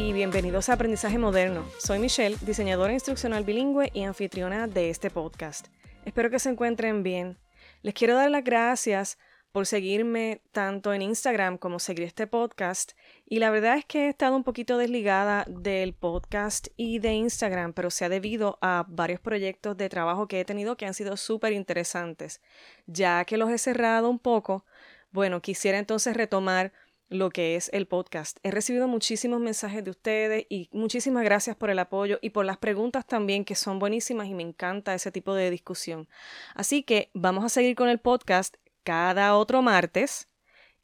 y bienvenidos a Aprendizaje Moderno. Soy Michelle, diseñadora instruccional bilingüe y anfitriona de este podcast. Espero que se encuentren bien. Les quiero dar las gracias por seguirme tanto en Instagram como seguir este podcast. Y la verdad es que he estado un poquito desligada del podcast y de Instagram, pero se ha debido a varios proyectos de trabajo que he tenido que han sido súper interesantes. Ya que los he cerrado un poco, bueno, quisiera entonces retomar lo que es el podcast. He recibido muchísimos mensajes de ustedes y muchísimas gracias por el apoyo y por las preguntas también que son buenísimas y me encanta ese tipo de discusión. Así que vamos a seguir con el podcast cada otro martes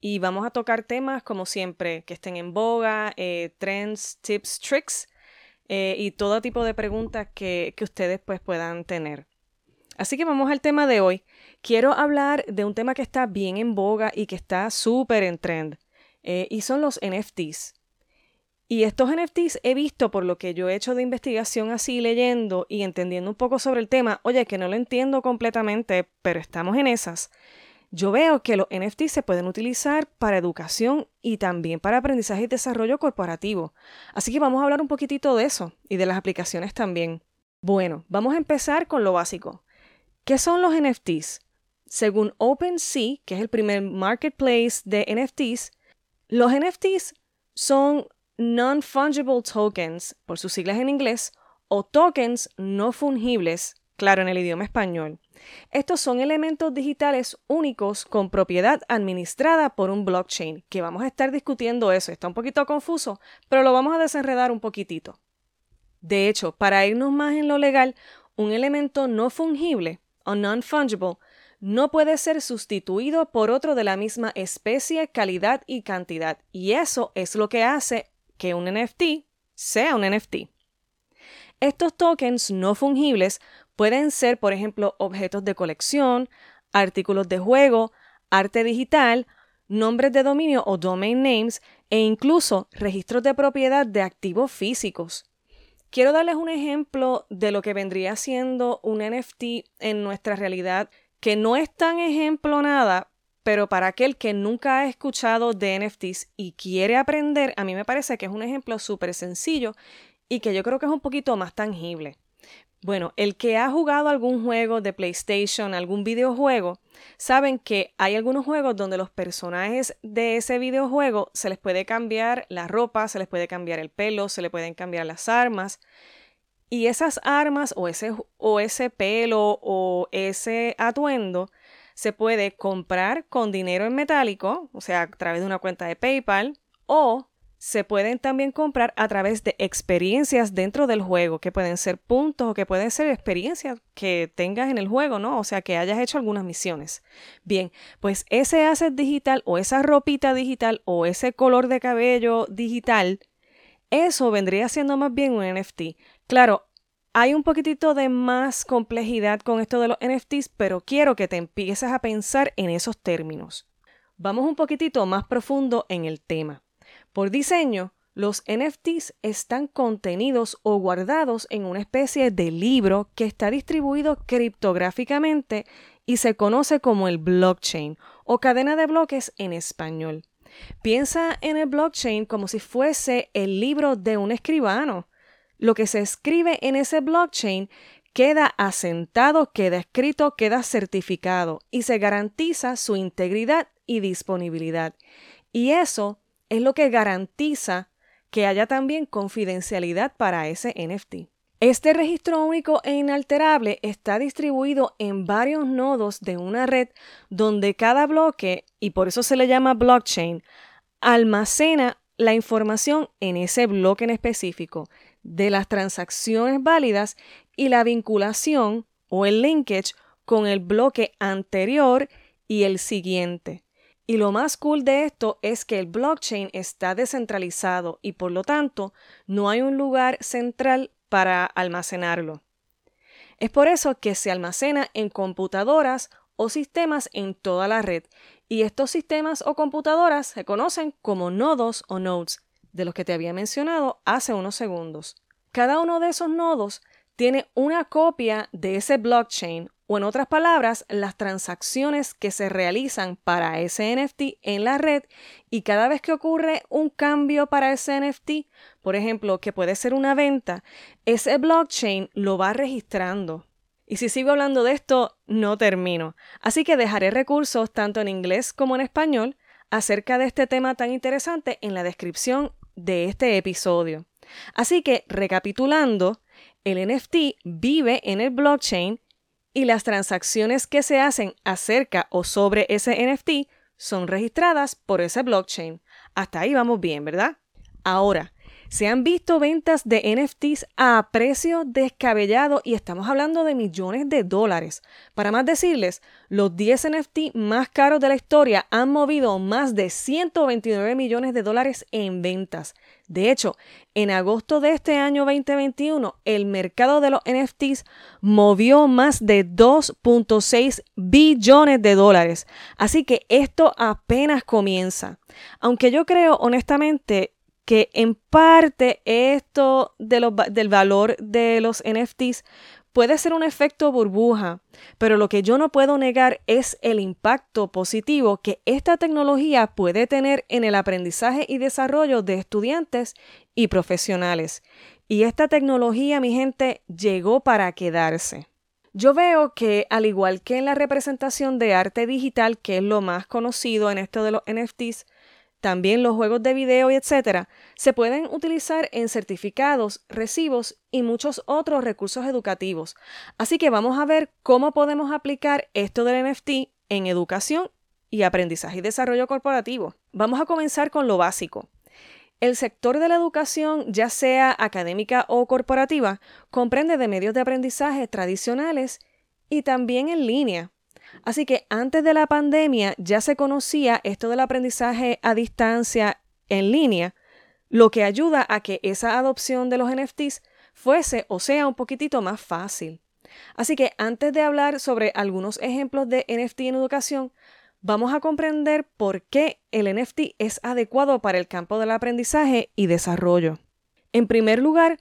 y vamos a tocar temas como siempre que estén en boga, eh, trends, tips, tricks eh, y todo tipo de preguntas que, que ustedes pues puedan tener. Así que vamos al tema de hoy. Quiero hablar de un tema que está bien en boga y que está súper en trend eh, y son los NFTs. Y estos NFTs he visto por lo que yo he hecho de investigación así leyendo y entendiendo un poco sobre el tema, oye, que no lo entiendo completamente, pero estamos en esas yo veo que los NFT se pueden utilizar para educación y también para aprendizaje y desarrollo corporativo. Así que vamos a hablar un poquitito de eso y de las aplicaciones también. Bueno, vamos a empezar con lo básico. ¿Qué son los NFTs? Según OpenSea, que es el primer marketplace de NFTs, los NFTs son non-fungible tokens, por sus siglas en inglés, o tokens no fungibles, claro, en el idioma español. Estos son elementos digitales únicos con propiedad administrada por un blockchain, que vamos a estar discutiendo eso. Está un poquito confuso, pero lo vamos a desenredar un poquitito. De hecho, para irnos más en lo legal, un elemento no fungible o non-fungible no puede ser sustituido por otro de la misma especie, calidad y cantidad. Y eso es lo que hace que un NFT sea un NFT. Estos tokens no fungibles Pueden ser, por ejemplo, objetos de colección, artículos de juego, arte digital, nombres de dominio o domain names e incluso registros de propiedad de activos físicos. Quiero darles un ejemplo de lo que vendría siendo un NFT en nuestra realidad, que no es tan ejemplo nada, pero para aquel que nunca ha escuchado de NFTs y quiere aprender, a mí me parece que es un ejemplo súper sencillo y que yo creo que es un poquito más tangible. Bueno, el que ha jugado algún juego de PlayStation, algún videojuego, saben que hay algunos juegos donde los personajes de ese videojuego se les puede cambiar la ropa, se les puede cambiar el pelo, se les pueden cambiar las armas. Y esas armas o ese, o ese pelo o ese atuendo se puede comprar con dinero en metálico, o sea, a través de una cuenta de PayPal, o se pueden también comprar a través de experiencias dentro del juego, que pueden ser puntos o que pueden ser experiencias que tengas en el juego, ¿no? O sea, que hayas hecho algunas misiones. Bien, pues ese asset digital o esa ropita digital o ese color de cabello digital, eso vendría siendo más bien un NFT. Claro, hay un poquitito de más complejidad con esto de los NFTs, pero quiero que te empieces a pensar en esos términos. Vamos un poquitito más profundo en el tema. Por diseño, los NFTs están contenidos o guardados en una especie de libro que está distribuido criptográficamente y se conoce como el blockchain o cadena de bloques en español. Piensa en el blockchain como si fuese el libro de un escribano. Lo que se escribe en ese blockchain queda asentado, queda escrito, queda certificado y se garantiza su integridad y disponibilidad. Y eso es lo que garantiza que haya también confidencialidad para ese NFT. Este registro único e inalterable está distribuido en varios nodos de una red donde cada bloque, y por eso se le llama blockchain, almacena la información en ese bloque en específico de las transacciones válidas y la vinculación o el linkage con el bloque anterior y el siguiente. Y lo más cool de esto es que el blockchain está descentralizado y por lo tanto no hay un lugar central para almacenarlo. Es por eso que se almacena en computadoras o sistemas en toda la red y estos sistemas o computadoras se conocen como nodos o nodes, de los que te había mencionado hace unos segundos. Cada uno de esos nodos tiene una copia de ese blockchain o en otras palabras, las transacciones que se realizan para ese NFT en la red y cada vez que ocurre un cambio para ese NFT, por ejemplo, que puede ser una venta, ese blockchain lo va registrando. Y si sigo hablando de esto, no termino. Así que dejaré recursos tanto en inglés como en español acerca de este tema tan interesante en la descripción de este episodio. Así que, recapitulando, el NFT vive en el blockchain y las transacciones que se hacen acerca o sobre ese NFT son registradas por ese blockchain. Hasta ahí vamos bien, ¿verdad? Ahora, se han visto ventas de NFTs a precio descabellado y estamos hablando de millones de dólares. Para más decirles, los 10 NFT más caros de la historia han movido más de 129 millones de dólares en ventas. De hecho, en agosto de este año 2021, el mercado de los NFTs movió más de 2.6 billones de dólares. Así que esto apenas comienza. Aunque yo creo honestamente que en parte esto del valor de los NFTs puede ser un efecto burbuja, pero lo que yo no puedo negar es el impacto positivo que esta tecnología puede tener en el aprendizaje y desarrollo de estudiantes y profesionales. Y esta tecnología, mi gente, llegó para quedarse. Yo veo que, al igual que en la representación de arte digital, que es lo más conocido en esto de los NFTs, también los juegos de video y etcétera se pueden utilizar en certificados, recibos y muchos otros recursos educativos. Así que vamos a ver cómo podemos aplicar esto del NFT en educación y aprendizaje y desarrollo corporativo. Vamos a comenzar con lo básico. El sector de la educación, ya sea académica o corporativa, comprende de medios de aprendizaje tradicionales y también en línea, Así que antes de la pandemia ya se conocía esto del aprendizaje a distancia en línea, lo que ayuda a que esa adopción de los NFTs fuese o sea un poquitito más fácil. Así que antes de hablar sobre algunos ejemplos de NFT en educación, vamos a comprender por qué el NFT es adecuado para el campo del aprendizaje y desarrollo. En primer lugar,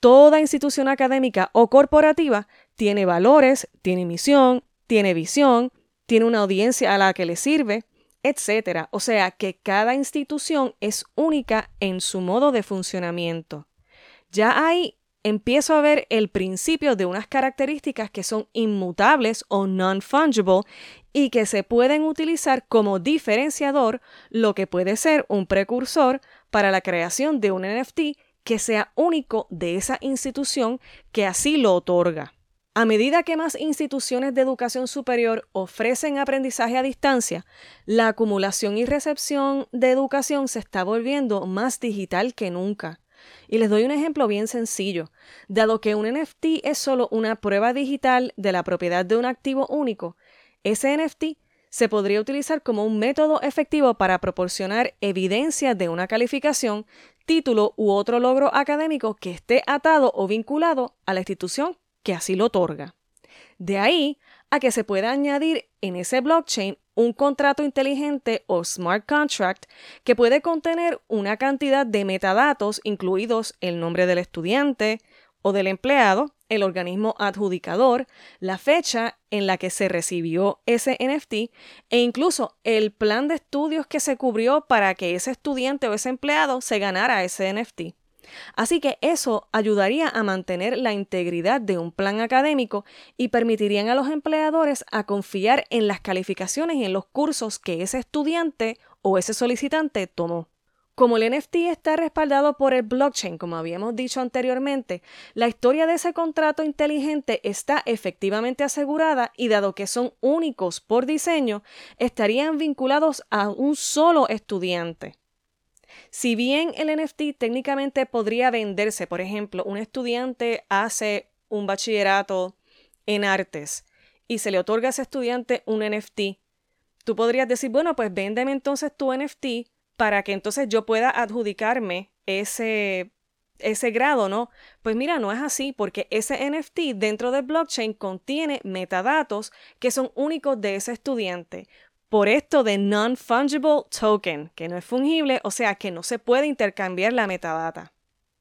toda institución académica o corporativa tiene valores, tiene misión, tiene visión, tiene una audiencia a la que le sirve, etc. O sea que cada institución es única en su modo de funcionamiento. Ya ahí empiezo a ver el principio de unas características que son inmutables o non-fungible y que se pueden utilizar como diferenciador, lo que puede ser un precursor para la creación de un NFT que sea único de esa institución que así lo otorga. A medida que más instituciones de educación superior ofrecen aprendizaje a distancia, la acumulación y recepción de educación se está volviendo más digital que nunca. Y les doy un ejemplo bien sencillo. Dado que un NFT es solo una prueba digital de la propiedad de un activo único, ese NFT se podría utilizar como un método efectivo para proporcionar evidencia de una calificación, título u otro logro académico que esté atado o vinculado a la institución que así lo otorga. De ahí a que se pueda añadir en ese blockchain un contrato inteligente o smart contract que puede contener una cantidad de metadatos incluidos el nombre del estudiante o del empleado, el organismo adjudicador, la fecha en la que se recibió ese NFT e incluso el plan de estudios que se cubrió para que ese estudiante o ese empleado se ganara ese NFT. Así que eso ayudaría a mantener la integridad de un plan académico y permitirían a los empleadores a confiar en las calificaciones y en los cursos que ese estudiante o ese solicitante tomó. Como el NFT está respaldado por el blockchain, como habíamos dicho anteriormente, la historia de ese contrato inteligente está efectivamente asegurada y dado que son únicos por diseño, estarían vinculados a un solo estudiante. Si bien el NFT técnicamente podría venderse, por ejemplo, un estudiante hace un bachillerato en artes y se le otorga a ese estudiante un NFT, tú podrías decir, bueno, pues véndeme entonces tu NFT para que entonces yo pueda adjudicarme ese, ese grado, ¿no? Pues mira, no es así porque ese NFT dentro del blockchain contiene metadatos que son únicos de ese estudiante por esto de non-fungible token, que no es fungible, o sea que no se puede intercambiar la metadata.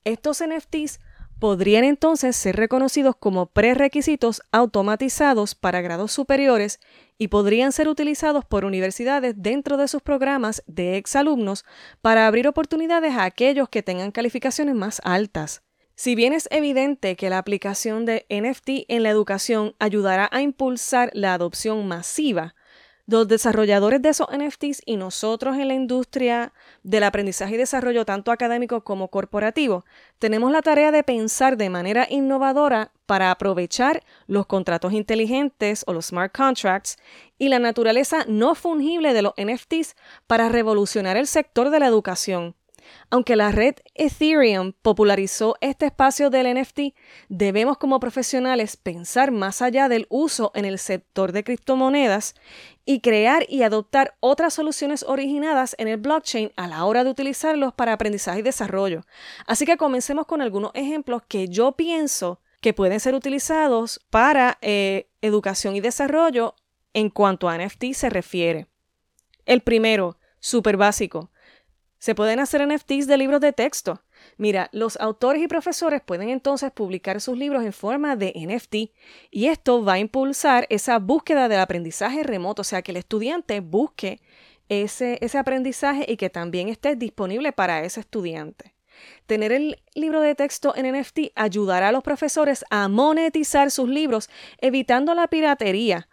Estos NFTs podrían entonces ser reconocidos como prerequisitos automatizados para grados superiores y podrían ser utilizados por universidades dentro de sus programas de exalumnos para abrir oportunidades a aquellos que tengan calificaciones más altas. Si bien es evidente que la aplicación de NFT en la educación ayudará a impulsar la adopción masiva, los desarrolladores de esos NFTs y nosotros en la industria del aprendizaje y desarrollo tanto académico como corporativo, tenemos la tarea de pensar de manera innovadora para aprovechar los contratos inteligentes o los smart contracts y la naturaleza no fungible de los NFTs para revolucionar el sector de la educación aunque la red Ethereum popularizó este espacio del NFT, debemos como profesionales pensar más allá del uso en el sector de criptomonedas y crear y adoptar otras soluciones originadas en el blockchain a la hora de utilizarlos para aprendizaje y desarrollo. Así que comencemos con algunos ejemplos que yo pienso que pueden ser utilizados para eh, educación y desarrollo en cuanto a NFT se refiere. El primero, súper básico, se pueden hacer NFTs de libros de texto. Mira, los autores y profesores pueden entonces publicar sus libros en forma de NFT y esto va a impulsar esa búsqueda del aprendizaje remoto, o sea, que el estudiante busque ese, ese aprendizaje y que también esté disponible para ese estudiante. Tener el libro de texto en NFT ayudará a los profesores a monetizar sus libros, evitando la piratería,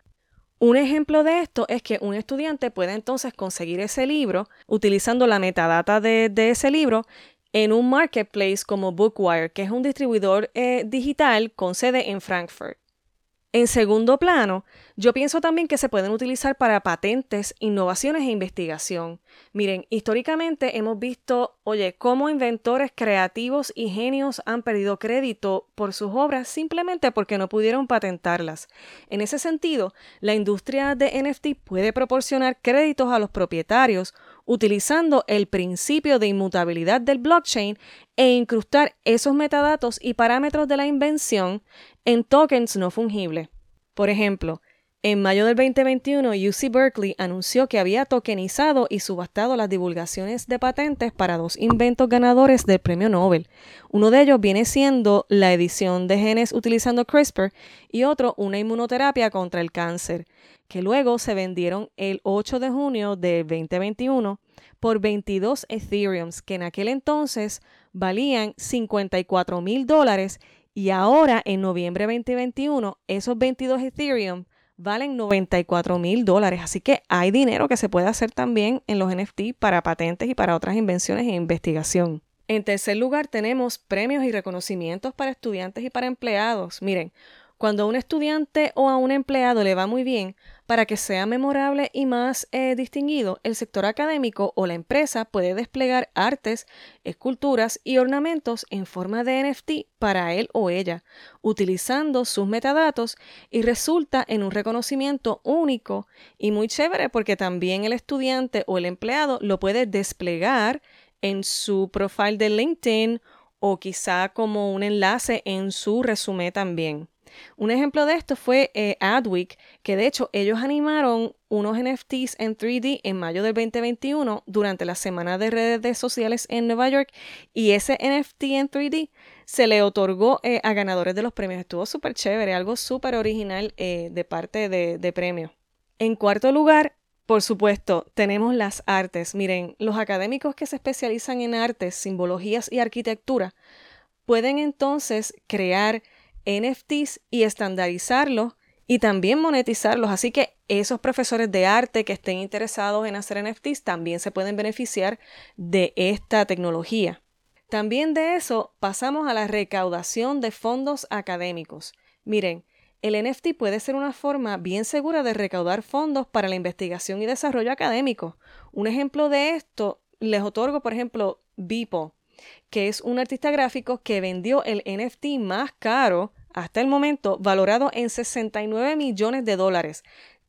un ejemplo de esto es que un estudiante puede entonces conseguir ese libro utilizando la metadata de, ese libro en un marketplace como Bookwire, que es un distribuidor eh, digital con sede en Frankfurt. En segundo plano, yo pienso también que se pueden utilizar para patentes, innovaciones e investigación. Miren, históricamente hemos visto, oye, cómo inventores creativos y genios han perdido crédito por sus obras simplemente porque no pudieron patentarlas. En ese sentido, la industria de NFT puede proporcionar créditos a los propietarios utilizando el principio de inmutabilidad del blockchain e incrustar esos metadatos y parámetros de la invención en tokens no fungibles. Por ejemplo, en mayo del 2021, UC Berkeley anunció que había tokenizado y subastado las divulgaciones de patentes para dos inventos ganadores del premio Nobel. Uno de ellos viene siendo la edición de genes utilizando CRISPR y otro una inmunoterapia contra el cáncer que luego se vendieron el 8 de junio de 2021 por 22 Ethereums, que en aquel entonces valían 54 mil dólares y ahora en noviembre 2021 esos 22 Ethereum valen 94 mil dólares. Así que hay dinero que se puede hacer también en los NFT para patentes y para otras invenciones e investigación. En tercer lugar tenemos premios y reconocimientos para estudiantes y para empleados. Miren, cuando a un estudiante o a un empleado le va muy bien, para que sea memorable y más eh, distinguido, el sector académico o la empresa puede desplegar artes, esculturas y ornamentos en forma de NFT para él o ella, utilizando sus metadatos y resulta en un reconocimiento único y muy chévere porque también el estudiante o el empleado lo puede desplegar en su profile de LinkedIn o quizá como un enlace en su resumen también. Un ejemplo de esto fue eh, que de hecho ellos animaron unos NFTs en 3D en mayo del 2021 durante la semana de redes sociales en Nueva York y ese NFT en 3D se le otorgó eh, a ganadores de los premios. Estuvo súper chévere, algo súper original eh, de parte de, de premio. En cuarto lugar, por supuesto, tenemos las artes. Miren, los académicos que se especializan en artes, simbologías y arquitectura pueden entonces crear NFTs y estandarizarlos y también monetizarlos. Así que esos profesores de arte que estén interesados en hacer NFTs también se pueden beneficiar de esta tecnología. También de eso pasamos a la recaudación de fondos académicos. Miren, el NFT puede ser una forma bien segura de recaudar fondos para la investigación y desarrollo académico. Un ejemplo de esto les otorgo, por ejemplo, Bipo, que es un artista gráfico que vendió el NFT más caro hasta el momento valorado en 69 millones de dólares.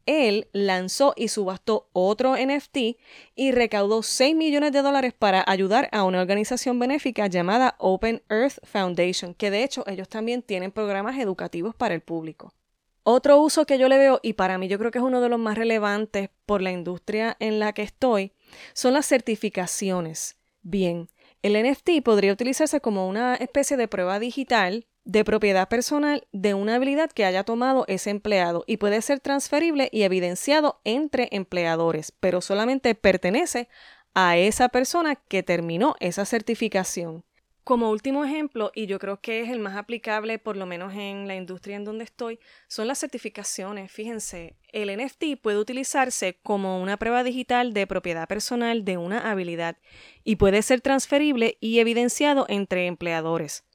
Él lanzó y subastó otro NFT y recaudó 6 millones de dólares para ayudar a una organización benéfica llamada Open Earth Foundation, que de hecho ellos también tienen programas educativos para el público. Otro uso que yo le veo, y para mí yo creo que es uno de los más relevantes por la industria en la que estoy, son las certificaciones. Bien, El NFT podría utilizarse como una especie de prueba digital de propiedad personal de una habilidad que haya tomado ese empleado y puede ser transferible y evidenciado entre empleadores, pero solamente pertenece a esa persona que terminó esa certificación. Como último ejemplo, y yo creo que es el más aplicable, por lo menos en la industria en donde estoy, son las certificaciones. Fíjense, el NFT puede utilizarse como una prueba digital de propiedad personal de una habilidad y puede ser transferible y evidenciado entre empleadores.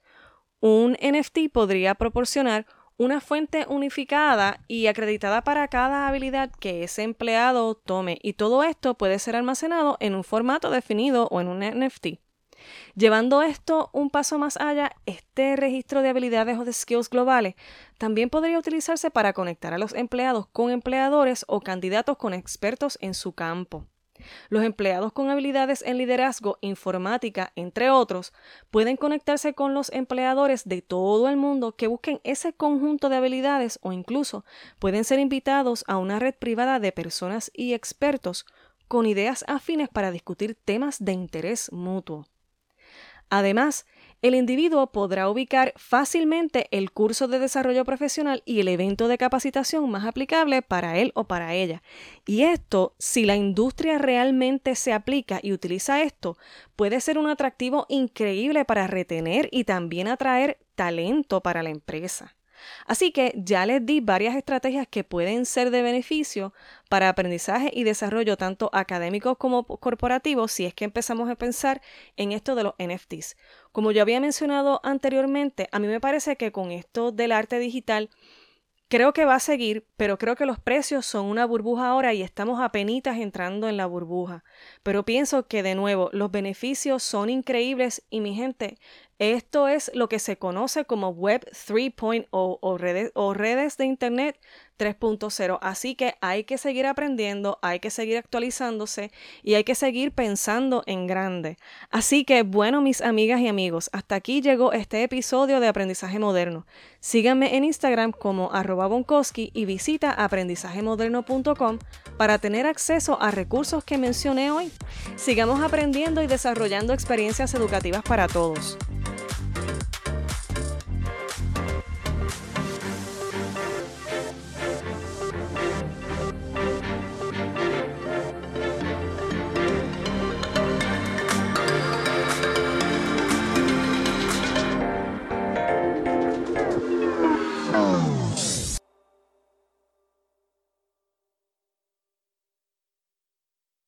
Un NFT podría proporcionar una fuente unificada y acreditada para cada habilidad que ese empleado tome y todo esto puede ser almacenado en un formato definido o en un NFT. Llevando esto un paso más allá, este registro de habilidades o de skills globales también podría utilizarse para conectar a los empleados con empleadores o candidatos con expertos en su campo. Los empleados con habilidades en liderazgo, informática, entre otros, pueden conectarse con los empleadores de todo el mundo que busquen ese conjunto de habilidades o incluso pueden ser invitados a una red privada de personas y expertos con ideas afines para discutir temas de interés mutuo. Además, el individuo podrá ubicar fácilmente el curso de desarrollo profesional y el evento de capacitación más aplicable para él o para ella. Y esto, si la industria realmente se aplica y utiliza esto, puede ser un atractivo increíble para retener y también atraer talento para la empresa. Así que ya les di varias estrategias que pueden ser de beneficio para aprendizaje y desarrollo tanto académicos como corporativos si es que empezamos a pensar en esto de los NFTs. Como yo había mencionado anteriormente, a mí me parece que con esto del arte digital Creo que va a seguir, pero creo que los precios son una burbuja ahora y estamos apenas entrando en la burbuja. Pero pienso que de nuevo los beneficios son increíbles y mi gente, esto es lo que se conoce como Web 3.0 o redes, o redes de Internet 3.0. Así que hay que seguir aprendiendo, hay que seguir actualizándose y hay que seguir pensando en grande. Así que bueno, mis amigas y amigos, hasta aquí llegó este episodio de Aprendizaje Moderno. Síganme en Instagram como arroba y visita aprendizajemoderno.com para tener acceso a recursos que mencioné hoy. Sigamos aprendiendo y desarrollando experiencias educativas para todos.